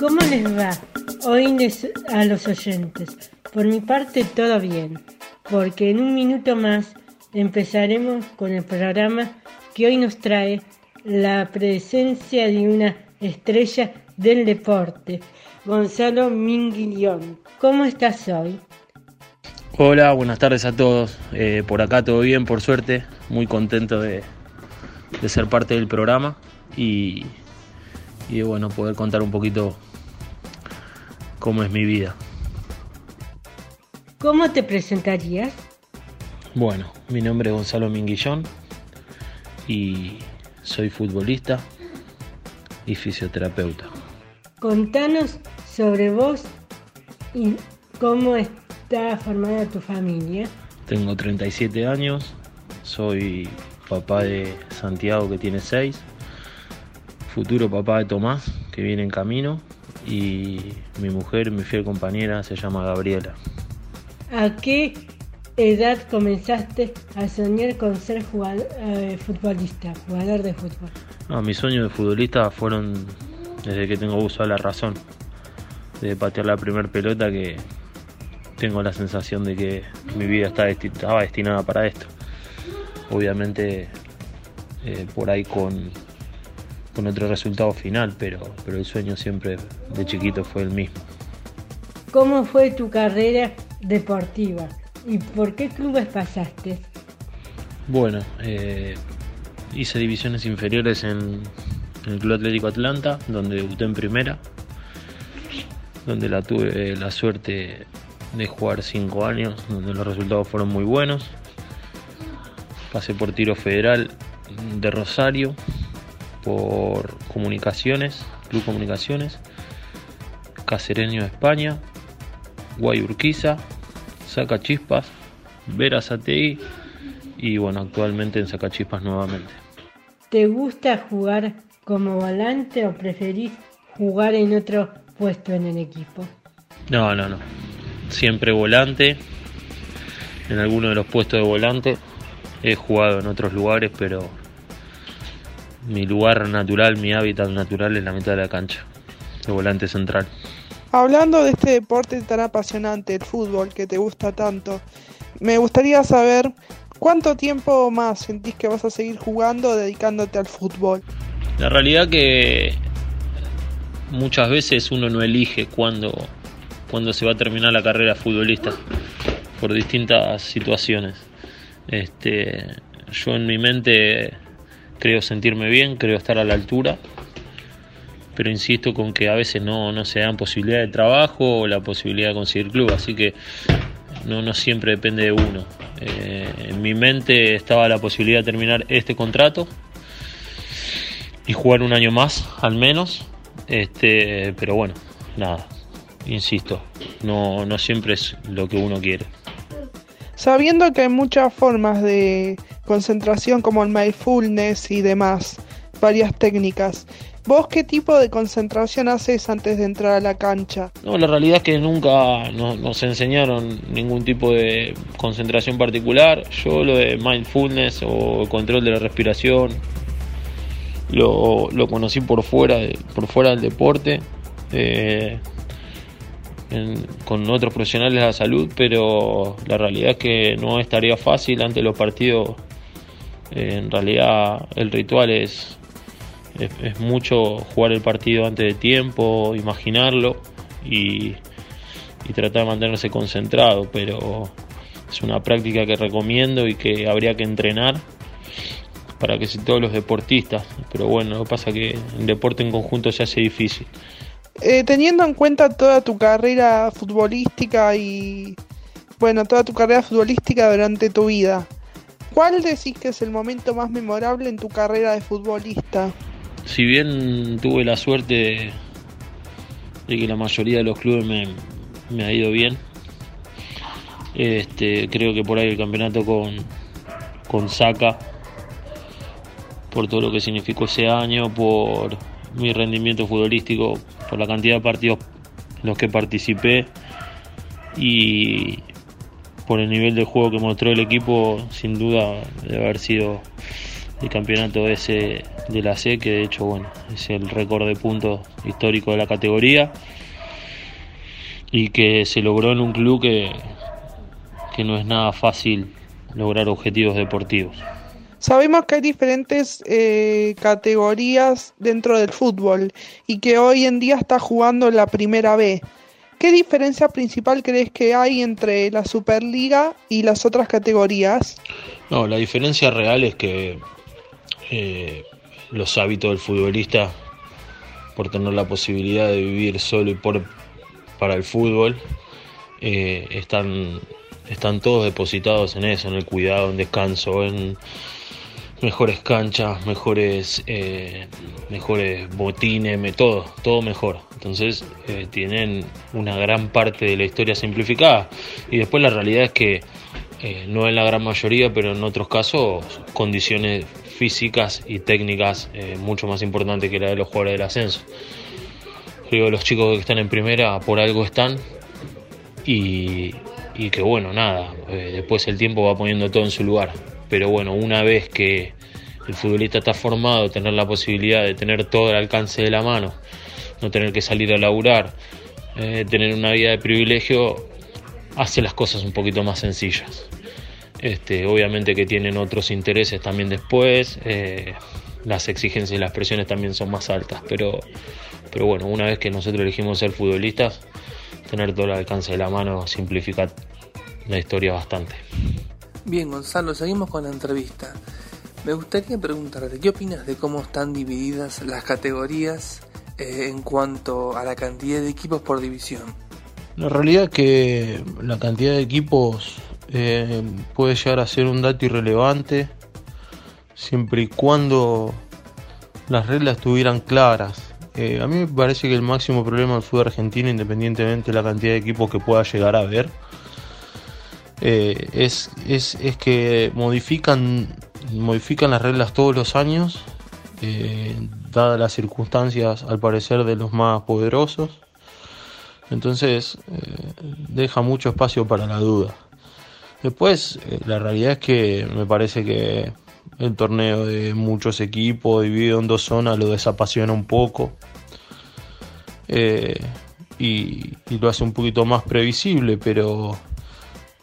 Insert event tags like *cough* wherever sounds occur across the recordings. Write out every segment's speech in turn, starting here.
¿Cómo les va? Hoy a los oyentes. Por mi parte todo bien, porque en un minuto más empezaremos con el programa que hoy nos trae la presencia de una estrella del deporte, Gonzalo Minguillón. ¿Cómo estás hoy? Hola, buenas tardes a todos. Eh, por acá todo bien, por suerte. Muy contento de, ser parte del programa y, y bueno, poder contar un poquito cómo es mi vida. ¿Cómo te presentarías? Bueno, mi nombre es Gonzalo Minguillón y soy futbolista y fisioterapeuta. Contanos sobre vos y cómo está formada tu familia. Tengo 37 años, soy papá de Santiago que tiene 6, futuro papá de Tomás que viene en camino y mi mujer, mi fiel compañera, se llama Gabriela. ¿A qué edad comenzaste a soñar con ser eh, futbolista, jugador de fútbol? Ah, mis sueños de futbolista fueron desde que tengo uso de la razón, de patear la primera pelota que tengo la sensación de que mi vida está estaba destinada para esto. Obviamente eh, por ahí con, con otro resultado final, pero, pero el sueño siempre de chiquito fue el mismo. ¿Cómo fue tu carrera deportiva y por qué clubes pasaste? Bueno, eh, hice divisiones inferiores en, el Club Atlético Atlanta, donde debuté en primera, donde la tuve la suerte de jugar cinco años, donde los resultados fueron muy buenos. Pasé por Tiro Federal de Rosario, por Comunicaciones, Club Comunicaciones, Casereño de España, Guayurquiza, Sacachispas, Verazatei y bueno, actualmente en Sacachispas nuevamente. ¿Te gusta jugar como volante o preferís jugar en otro puesto en el equipo? No, no, no. Siempre volante. En alguno de los puestos de volante. He jugado en otros lugares, pero mi lugar natural, mi hábitat natural es la mitad de la cancha, de volante central. Hablando de este deporte tan apasionante, el fútbol, que te gusta tanto, me gustaría saber cuánto tiempo más sentís que vas a seguir jugando dedicándote al fútbol. La realidad que muchas veces uno no elige cuándo, cuándo se va a terminar la carrera futbolista por distintas situaciones. Este, yo en mi mente creo sentirme bien, creo estar a la altura, pero insisto con que a veces no, no se dan posibilidad de trabajo o la posibilidad de conseguir club, así que no, no siempre depende de uno. Eh, en mi mente estaba la posibilidad de terminar este contrato y jugar un año más al menos, este, pero bueno, nada, insisto, no, no siempre es lo que uno quiere. Sabiendo que hay muchas formas de concentración como el mindfulness y demás, varias técnicas, ¿vos qué tipo de concentración haces antes de entrar a la cancha? No, la realidad es que nunca nos, enseñaron ningún tipo de concentración particular. Yo lo de mindfulness o control de la respiración lo, lo conocí por fuera, por fuera del deporte. Eh, con otros profesionales de la salud, pero la realidad es que no es tarea fácil ante los partidos. Eh, en realidad el ritual es, es, mucho jugar el partido antes de tiempo, imaginarlo y, y tratar de mantenerse concentrado, pero es una práctica que recomiendo y que habría que entrenar para que si todos los deportistas, pero bueno, lo que pasa es que el deporte en conjunto se hace difícil. Eh, teniendo en cuenta toda tu carrera futbolística y bueno, toda tu carrera futbolística durante tu vida, ¿cuál decís que es el momento más memorable en tu carrera de futbolista? Si bien tuve la suerte de, que la mayoría de los clubes me, ha ido bien, este, creo que por ahí el campeonato con, con Saca, por todo lo que significó ese año, por mi rendimiento futbolístico, por la cantidad de partidos en los que participé y por el nivel de juego que mostró el equipo, sin duda de haber sido el campeonato ese de la C, que de hecho bueno, es el récord de puntos histórico de la categoría y que se logró en un club que, que no es nada fácil lograr objetivos deportivos. Sabemos que hay diferentes eh, categorías dentro del fútbol y que hoy en día está jugando la primera B. ¿Qué diferencia principal crees que hay entre la Superliga y las otras categorías? No, la diferencia real es que eh, los hábitos del futbolista, por tener la posibilidad de vivir solo y por, para el fútbol, eh, están, están todos depositados en eso, en el cuidado, en descanso, en mejores canchas, mejores, eh, mejores botines, todo, todo mejor. Entonces tienen una gran parte de la historia simplificada. Y después la realidad es que no en la gran mayoría, pero en otros casos, condiciones físicas y técnicas eh, mucho más importantes que la de los jugadores del ascenso. Creo que los chicos que están en primera por algo están y, y que bueno, nada, eh, después el tiempo va poniendo todo en su lugar. Pero bueno, una vez que el futbolista está formado, tener la posibilidad de tener todo el alcance de la mano, no tener que salir a laburar, eh, tener una vida de privilegio, hace las cosas un poquito más sencillas. Este, obviamente que tienen otros intereses también después, eh, las exigencias y las presiones también son más altas, pero, pero bueno, una vez que nosotros elegimos ser futbolistas, tener todo el alcance de la mano simplifica la historia bastante. Bien, Gonzalo, seguimos con la entrevista. Me gustaría preguntarte, ¿qué opinas de cómo están divididas las categorías eh, en cuanto a la cantidad de equipos por división? La realidad es que la cantidad de equipos eh, puede llegar a ser un dato irrelevante siempre y cuando las reglas estuvieran claras. Eh, a mí me parece que el máximo problema del fútbol argentino, independientemente de la cantidad de equipos que pueda llegar a haber, eh, es, es, es, que modifican, modifican las reglas todos los años, dadas las circunstancias al parecer de los más poderosos. Entonces deja mucho espacio para la duda. Después, eh, la realidad es que me parece que el torneo de muchos equipos dividido en dos zonas lo desapasiona un poco eh, y, lo hace un poquito más previsible, pero,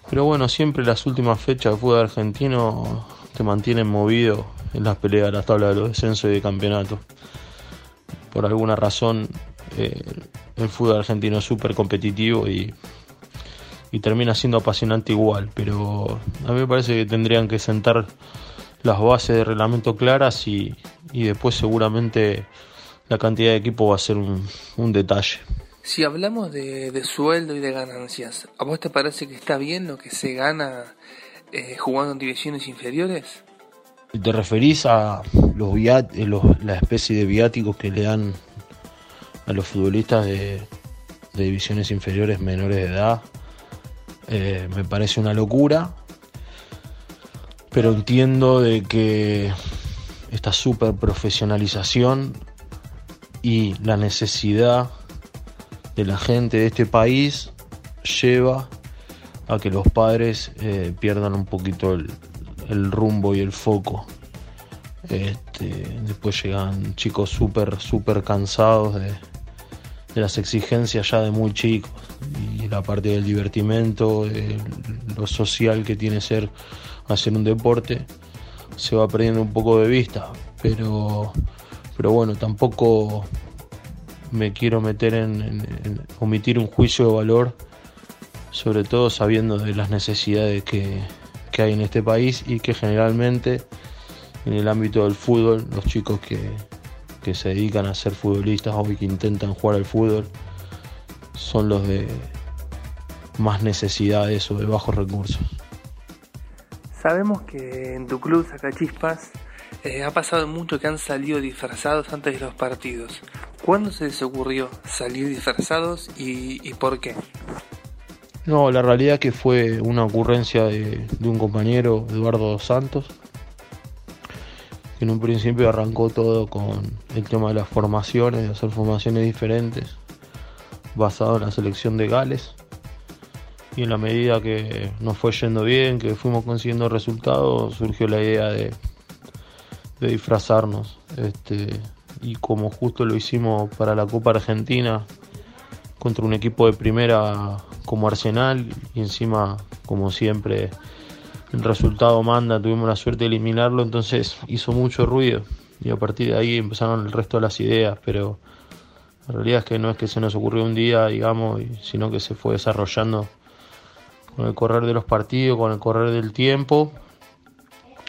pero bueno, siempre las últimas fechas de fútbol argentino te mantienen movido en las peleas de la tabla de los descensos y de campeonato. Por alguna razón, eh, el fútbol argentino es súper competitivo y y termina siendo apasionante igual, pero a mí me parece que tendrían que sentar las bases de reglamento claras y, después seguramente la cantidad de equipo va a ser un, detalle. Si hablamos de, sueldo y de ganancias, ¿a vos te parece que está bien lo que se gana eh, jugando en divisiones inferiores? ¿Te referís a los, eh, los la especie de viáticos que le dan a los futbolistas de divisiones inferiores menores de edad? Eh, me parece una locura, pero entiendo de que esta super profesionalización y la necesidad de la gente de este país lleva a que los padres eh, pierdan un poquito el, rumbo y el foco. Este, después llegan chicos súper, súper cansados de, de las exigencias ya de muy chicos y la parte del divertimento, lo social que tiene ser hacer un deporte, se va perdiendo un poco de vista. Pero, pero bueno, tampoco me quiero meter en, omitir un juicio de valor, sobre todo sabiendo de las necesidades que, que hay en este país y que generalmente en el ámbito del fútbol los chicos que, que se dedican a ser futbolistas o que intentan jugar al fútbol son los de más necesidades o de bajos recursos. Sabemos que en tu club Sacachispas eh, ha pasado mucho que han salido disfrazados antes de los partidos. ¿Cuándo se les ocurrió salir disfrazados y, por qué? No, la realidad que fue una ocurrencia de, un compañero, Eduardo Santos, en un principio arrancó todo con el tema de las formaciones, de hacer formaciones diferentes, basado en la selección de Gales. Y en la medida que nos fue yendo bien, que fuimos consiguiendo resultados, surgió la idea de, disfrazarnos. Este, y como justo lo hicimos para la Copa Argentina contra un equipo de primera como Arsenal y encima como siempre el resultado manda, tuvimos la suerte de eliminarlo, entonces hizo mucho ruido y a partir de ahí empezaron el resto de las ideas, pero la realidad es que no es que se nos ocurrió un día, digamos, sino que se fue desarrollando con el correr de los partidos, con el correr del tiempo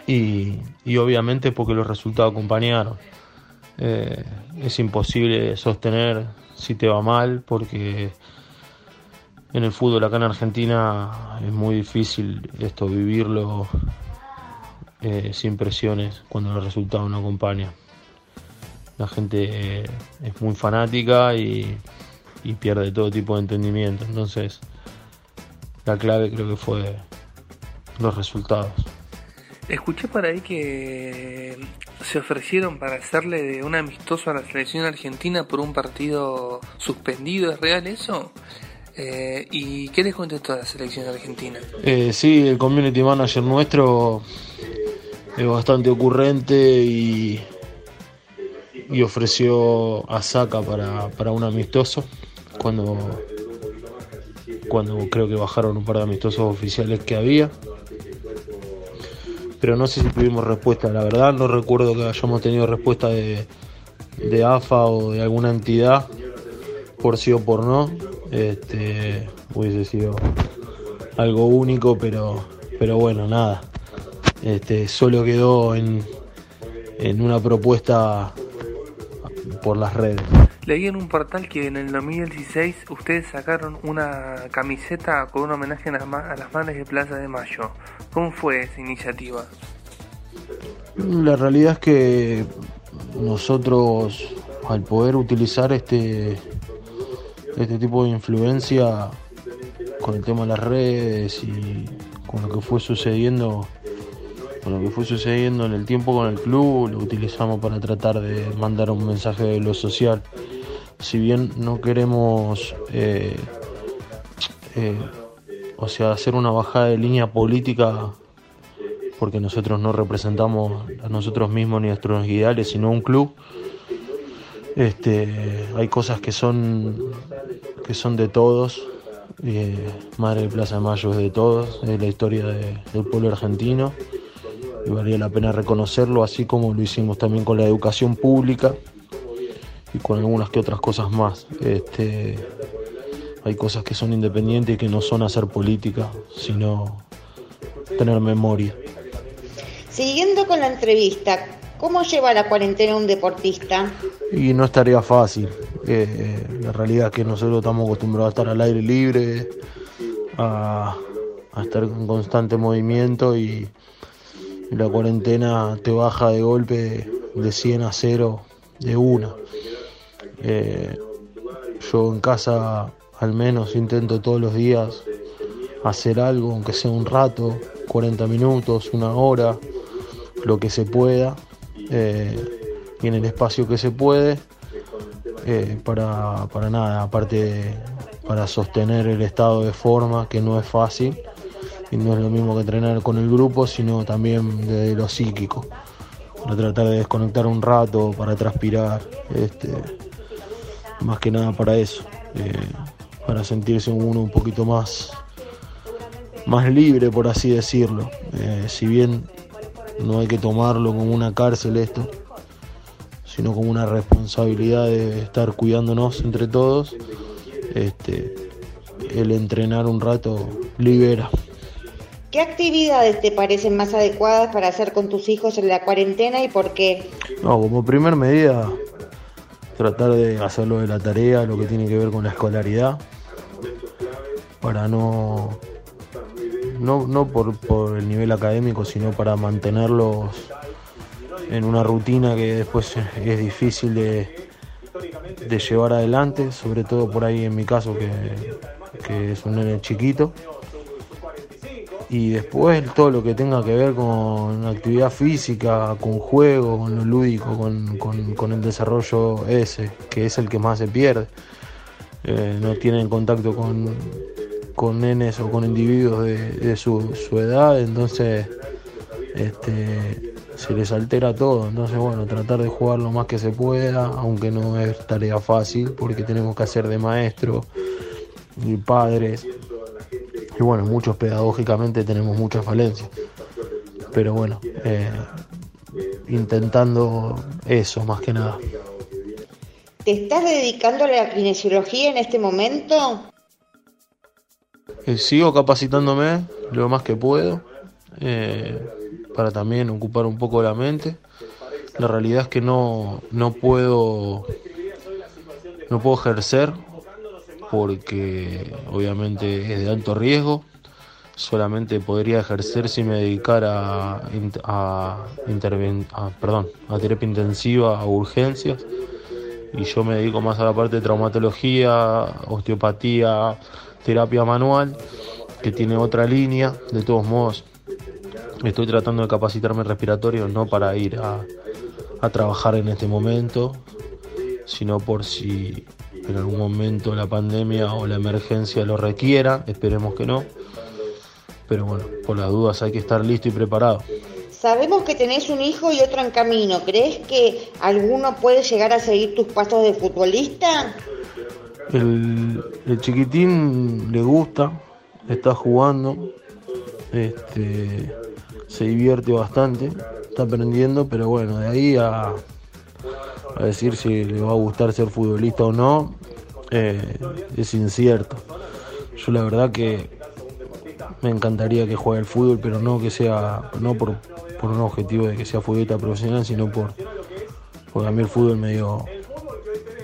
y, obviamente porque los resultados acompañaron. Eh, es imposible sostener si te va mal porque en el fútbol acá en Argentina es muy difícil esto vivirlo eh, sin presiones cuando los resultados no acompañan. La gente eh, es muy fanática y, y pierde todo tipo de entendimiento. Entonces, la clave creo que fue los resultados. Escuché por ahí que se ofrecieron para hacerle de un amistoso a la selección argentina por un partido suspendido. ¿Es real eso? Eh, ¿Y qué les contestó la selección argentina? Eh, sí, el community manager nuestro es bastante ocurrente y, y ofreció a Saca para, para un amistoso cuando, cuando creo que bajaron un par de amistosos oficiales que había pero no sé si tuvimos respuesta. La verdad no recuerdo que hayamos tenido respuesta de, de AFA o de alguna entidad, por sí o por no. Este, hubiese sido algo único, pero, pero bueno, nada. Este, solo quedó en, en una propuesta por las redes. Leí en un portal que en el 2016 ustedes sacaron una camiseta con un homenaje a las, madres de Plaza de Mayo. ¿Cómo fue esa iniciativa? La realidad es que nosotros al poder utilizar este, este tipo de influencia con el tema de las redes y con lo que fue sucediendo con lo que fue sucediendo en el tiempo con el club, lo utilizamos para tratar de mandar un mensaje de lo social. Si bien no queremos, eh, eh, o sea, hacer una bajada de línea política, porque nosotros no representamos a nosotros mismos ni a nuestros ideales, sino un club. Este, hay cosas que son que son de todos. Eh, Madre de Plaza de Mayo es de todos, es la historia del pueblo argentino y valía la pena reconocerlo, así como lo hicimos también con la educación pública y con algunas que otras cosas más. Este, hay cosas que son independientes y que no son hacer política, sino tener memoria. Siguiendo con la entrevista, ¿cómo lleva la cuarentena un deportista? Y no estaría fácil. Eh, la realidad es que nosotros estamos acostumbrados a estar al aire libre, a, a estar en constante movimiento y, la cuarentena te baja de golpe de 100 a 0 de una. Eh, yo en casa al menos intento todos los días hacer algo, aunque sea un rato, 40 minutos, una hora, lo que se pueda, eh, y en el espacio que se puede, eh, para, para nada, aparte para sostener el estado de forma, que no es fácil y no es lo mismo que entrenar con el grupo, sino también de lo psíquico, para tratar de desconectar un rato, para transpirar, este, más que nada para eso, eh, para sentirse uno un poquito más, más libre, por así decirlo. Eh, si bien no hay que tomarlo como una cárcel esto, sino como una responsabilidad de estar cuidándonos entre todos, este, el entrenar un rato libera. ¿Qué actividades te parecen más adecuadas para hacer con tus hijos en la cuarentena y por qué? No, como primer medida, tratar de hacerlo de la tarea, lo que tiene que ver con la escolaridad, para no, no, no por, el nivel académico, sino para mantenerlos en una rutina que después es difícil de, de llevar adelante, sobre todo por ahí en mi caso que, que es un nene chiquito y después todo lo que tenga que ver con actividad física, con juego, con lo lúdico, con, el desarrollo ese, que es el que más se pierde. Eh, no tienen contacto con, con nenes o con individuos de, su, edad, entonces este, se les altera todo. Entonces, bueno, tratar de jugar lo más que se pueda, aunque no es tarea fácil, porque tenemos que hacer de maestro y padres. Y bueno, muchos pedagógicamente tenemos muchas falencias. Pero bueno, eh, intentando eso más que nada. ¿Te estás dedicando a la kinesiología en este momento? Eh, sigo capacitándome lo más que puedo eh, para también ocupar un poco la mente. La realidad es que no, no puedo no puedo ejercer porque obviamente es de alto riesgo. Solamente podría ejercer si me dedicara a, a, terapia intensiva, a urgencias. Y yo me dedico más a la parte de traumatología, osteopatía, terapia manual, que tiene otra línea. De todos modos, estoy tratando de capacitarme respiratorio, no para ir a, a trabajar en este momento, sino por si en algún momento la pandemia o la emergencia lo requiera, esperemos que no. Pero bueno, por las dudas hay que estar listo y preparado. Sabemos que tenés un hijo y otro en camino. ¿Crees que alguno puede llegar a seguir tus pasos de futbolista? El, el chiquitín le gusta, está jugando, este, se divierte bastante, está aprendiendo, pero bueno, de ahí a, a decir si le va a gustar ser futbolista o no, eh, es incierto. Yo la verdad que me encantaría que juegue el fútbol, pero no que sea, no por, por un objetivo de que sea futbolista profesional, sino por porque a mí el fútbol me dio,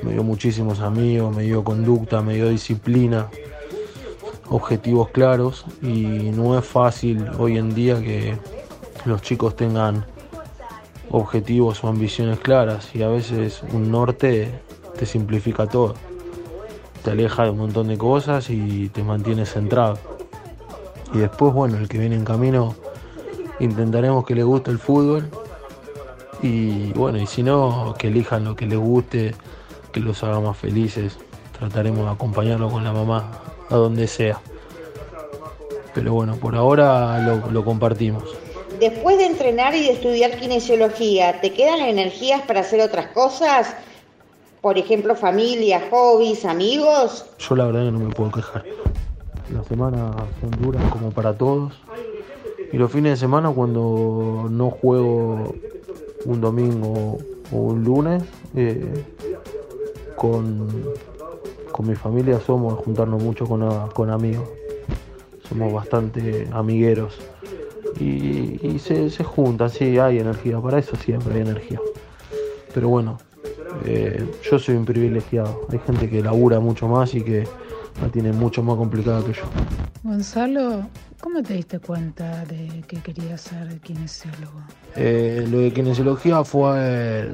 me dio muchísimos amigos, me dio conducta, me dio disciplina, objetivos claros y no es fácil hoy en día que los chicos tengan objetivos o ambiciones claras y a veces un norte te simplifica todo, te aleja de un montón de cosas y te mantiene centrado. Y después, bueno, el que viene en camino intentaremos que le guste el fútbol y bueno, y si no, que elijan lo que les guste, que los haga más felices. Trataremos de acompañarlo con la mamá a donde sea. Pero bueno, por ahora lo, lo compartimos. Después de entrenar y de estudiar kinesiología, ¿te quedan energías para hacer otras cosas? Por ejemplo, familia, hobbies, amigos. Yo la verdad que no me puedo quejar. Las semanas son duras como para todos. Y los fines de semana cuando no juego un domingo o un lunes, eh, con, con mi familia somos juntarnos mucho con, con amigos. Somos bastante amigueros. Y, y se, se juntan, sí, hay energía. Para eso siempre hay energía. Pero bueno, eh, yo soy un privilegiado. Hay gente que labura mucho más y que la tiene mucho más complicada que yo. Gonzalo, ¿cómo te diste cuenta de que querías ser kinesiólogo? Eh, lo de kinesiología fue eh,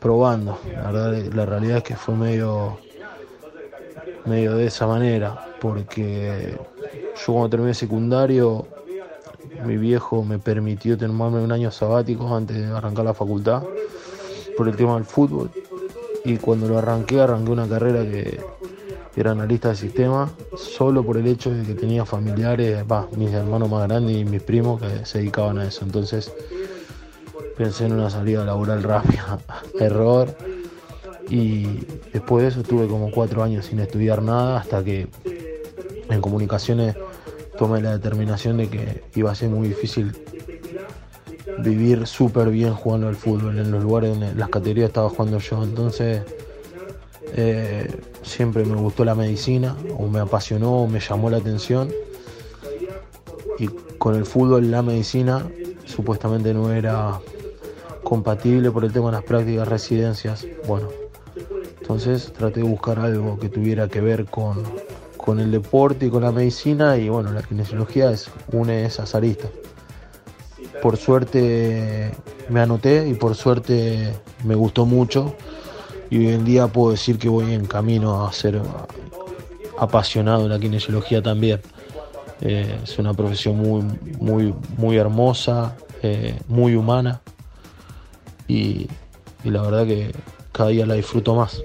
probando. La, verdad, la realidad es que fue medio, medio de esa manera, porque yo cuando terminé secundario, mi viejo me permitió tomarme un año sabático antes de arrancar la facultad por el tema del fútbol. Y cuando lo arranqué, arranqué una carrera que era analista de sistema, solo por el hecho de que tenía familiares, mis hermanos más grandes y mis primos que se dedicaban a eso. Entonces pensé en una salida laboral rápida, *laughs* error. Y después de eso estuve como cuatro años sin estudiar nada hasta que en comunicaciones tomé la determinación de que iba a ser muy difícil vivir súper bien jugando al fútbol en los lugares donde las categorías estaba jugando yo. Entonces eh, siempre me gustó la medicina, o me apasionó, o me llamó la atención. Y con el fútbol, la medicina supuestamente no era compatible por el tema de las prácticas residencias. Bueno, entonces traté de buscar algo que tuviera que ver con, con el deporte y con la medicina. Y bueno, la kinesiología es une esas aristas. Por suerte me anoté y por suerte me gustó mucho y hoy en día puedo decir que voy en camino a ser apasionado de la kinesiología también. Eh, es una profesión muy, muy, muy hermosa, eh, muy humana y, y la verdad que cada día la disfruto más.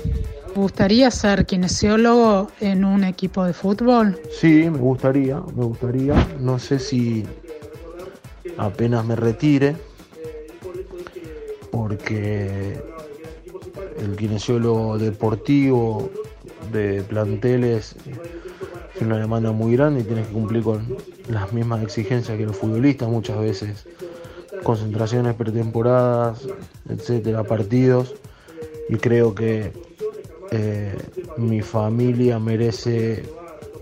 ¿Te gustaría ser kinesiólogo en un equipo de fútbol? Sí, me gustaría, me gustaría. No sé si apenas me retire, porque el kinesiólogo deportivo de planteles es una demanda muy grande y tienes que cumplir con las mismas exigencias que los futbolistas muchas veces concentraciones pretemporadas etcétera partidos y creo que eh, mi familia merece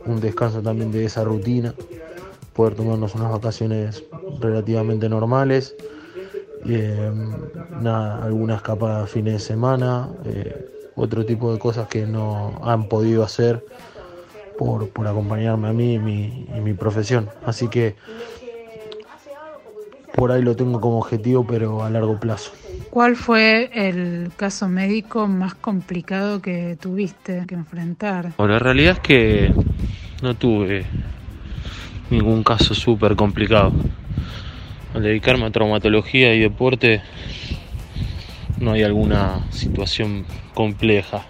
un descanso también de esa rutina poder tomarnos unas vacaciones relativamente normales eh, nada, alguna escapada fines de semana, eh, otro tipo de cosas que no han podido hacer por, por acompañarme a mí y mi, y mi profesión. Así que por ahí lo tengo como objetivo, pero a largo plazo. ¿Cuál fue el caso médico más complicado que tuviste que enfrentar? Bueno, la realidad es que no tuve ningún caso súper complicado. Al dedicarme a traumatología y deporte no hay alguna situación compleja.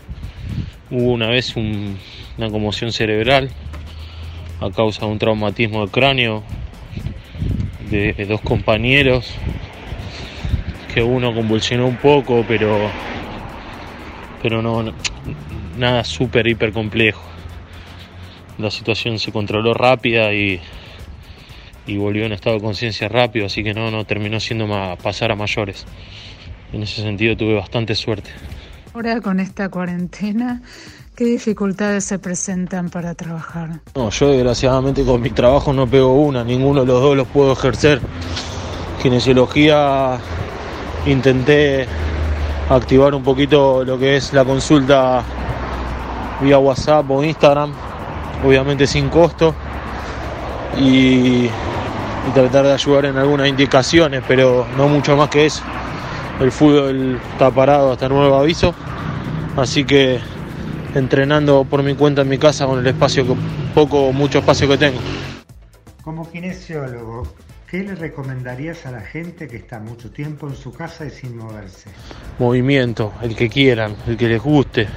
Hubo una vez un- una conmoción cerebral a causa de un traumatismo de cráneo de dos compañeros que uno convulsionó un poco pero pero no, no- nada súper hiper complejo la situación se controló rápida y, y volvió en estado de conciencia rápido así que no no terminó siendo ma- pasar a mayores en ese sentido tuve bastante suerte Ahora con esta cuarentena, ¿qué dificultades se presentan para trabajar? No, yo desgraciadamente con mi trabajo no pego una, ninguno de los dos los puedo ejercer. Kinesiología intenté activar un poquito lo que es la consulta vía WhatsApp o Instagram, obviamente sin costo, y, tratar de ayudar en algunas indicaciones, pero no mucho más que eso. El fútbol está parado hasta nuevo aviso, así que entrenando por mi cuenta en mi casa con el espacio que poco o mucho espacio que tengo. Como kinesiólogo, ¿qué le recomendarías a la gente que está mucho tiempo en su casa y sin moverse? Movimiento, el que quieran, el que les guste,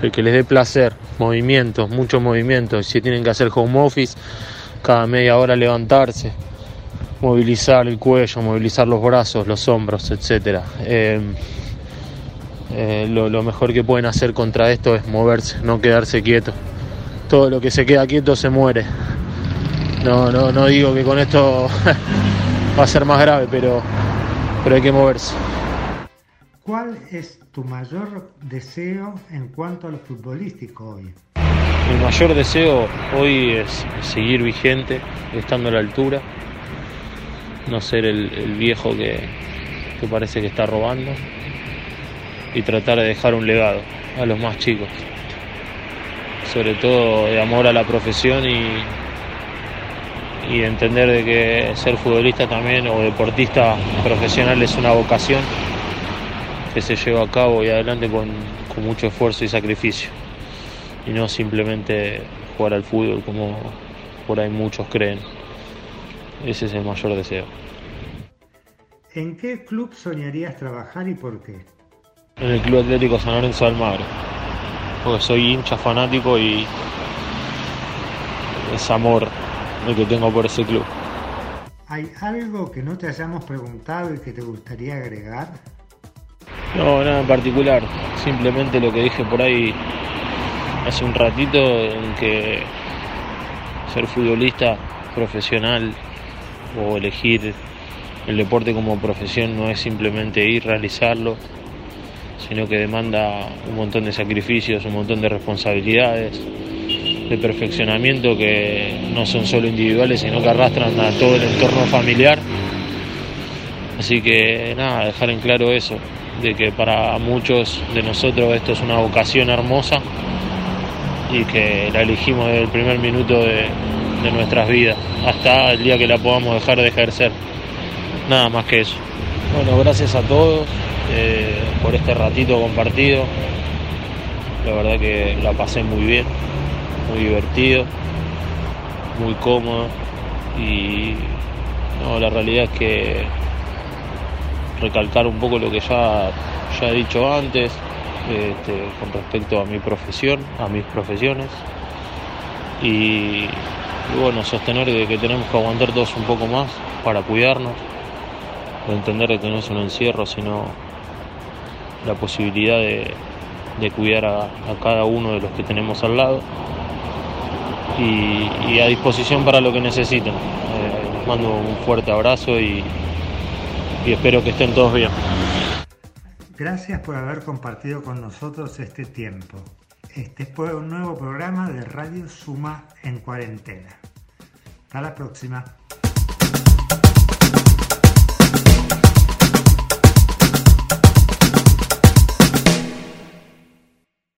el que les dé placer. Movimiento, mucho movimiento. Si tienen que hacer home office, cada media hora levantarse, movilizar el cuello, movilizar los brazos, los hombros, etc. lo, lo mejor que pueden hacer contra esto es moverse, no quedarse quieto. Todo lo que se queda quieto se muere. No, no, no digo que con esto *laughs* va a ser más grave, pero, pero hay que moverse. ¿Cuál es tu mayor deseo en cuanto a lo futbolístico hoy? Mi mayor deseo hoy es seguir vigente, estando a la altura, no ser el, el viejo que, que parece que está robando y tratar de dejar un legado a los más chicos, sobre todo de amor a la profesión y, y entender de que ser futbolista también o deportista profesional es una vocación que se lleva a cabo y adelante con, con mucho esfuerzo y sacrificio y no simplemente jugar al fútbol como por ahí muchos creen. Ese es el mayor deseo. ¿En qué club soñarías trabajar y por qué? En el Club Atlético San Lorenzo de Almagro, porque soy hincha fanático y es amor el que tengo por ese club. ¿Hay algo que no te hayamos preguntado y que te gustaría agregar? No, nada en particular, simplemente lo que dije por ahí hace un ratito en que ser futbolista profesional o elegir el deporte como profesión no es simplemente ir, realizarlo, sino que demanda un montón de sacrificios, un montón de responsabilidades, de perfeccionamiento que no son solo individuales, sino que arrastran a todo el entorno familiar. Así que nada, dejar en claro eso, de que para muchos de nosotros esto es una vocación hermosa y que la elegimos desde el primer minuto de, de nuestras vidas, hasta el día que la podamos dejar de ejercer. Nada más que eso. Bueno, gracias a todos eh, por este ratito compartido. La verdad que la pasé muy bien, muy divertido, muy cómodo y la realidad es que recalcar un poco lo que ya, ya he dicho antes este, con respecto a mi profesión, a mis profesiones y, bueno, sostener de que tenemos que aguantar todos un poco más para cuidarnos de entender que no es un encierro, sino la posibilidad de, cuidar a, cada uno de los que tenemos al lado y, a disposición para lo que necesiten. Eh, les mando un fuerte abrazo y, y espero que estén todos bien. Gracias por haber compartido con nosotros este tiempo. Este fue un nuevo programa de Radio Suma en cuarentena. Hasta la próxima.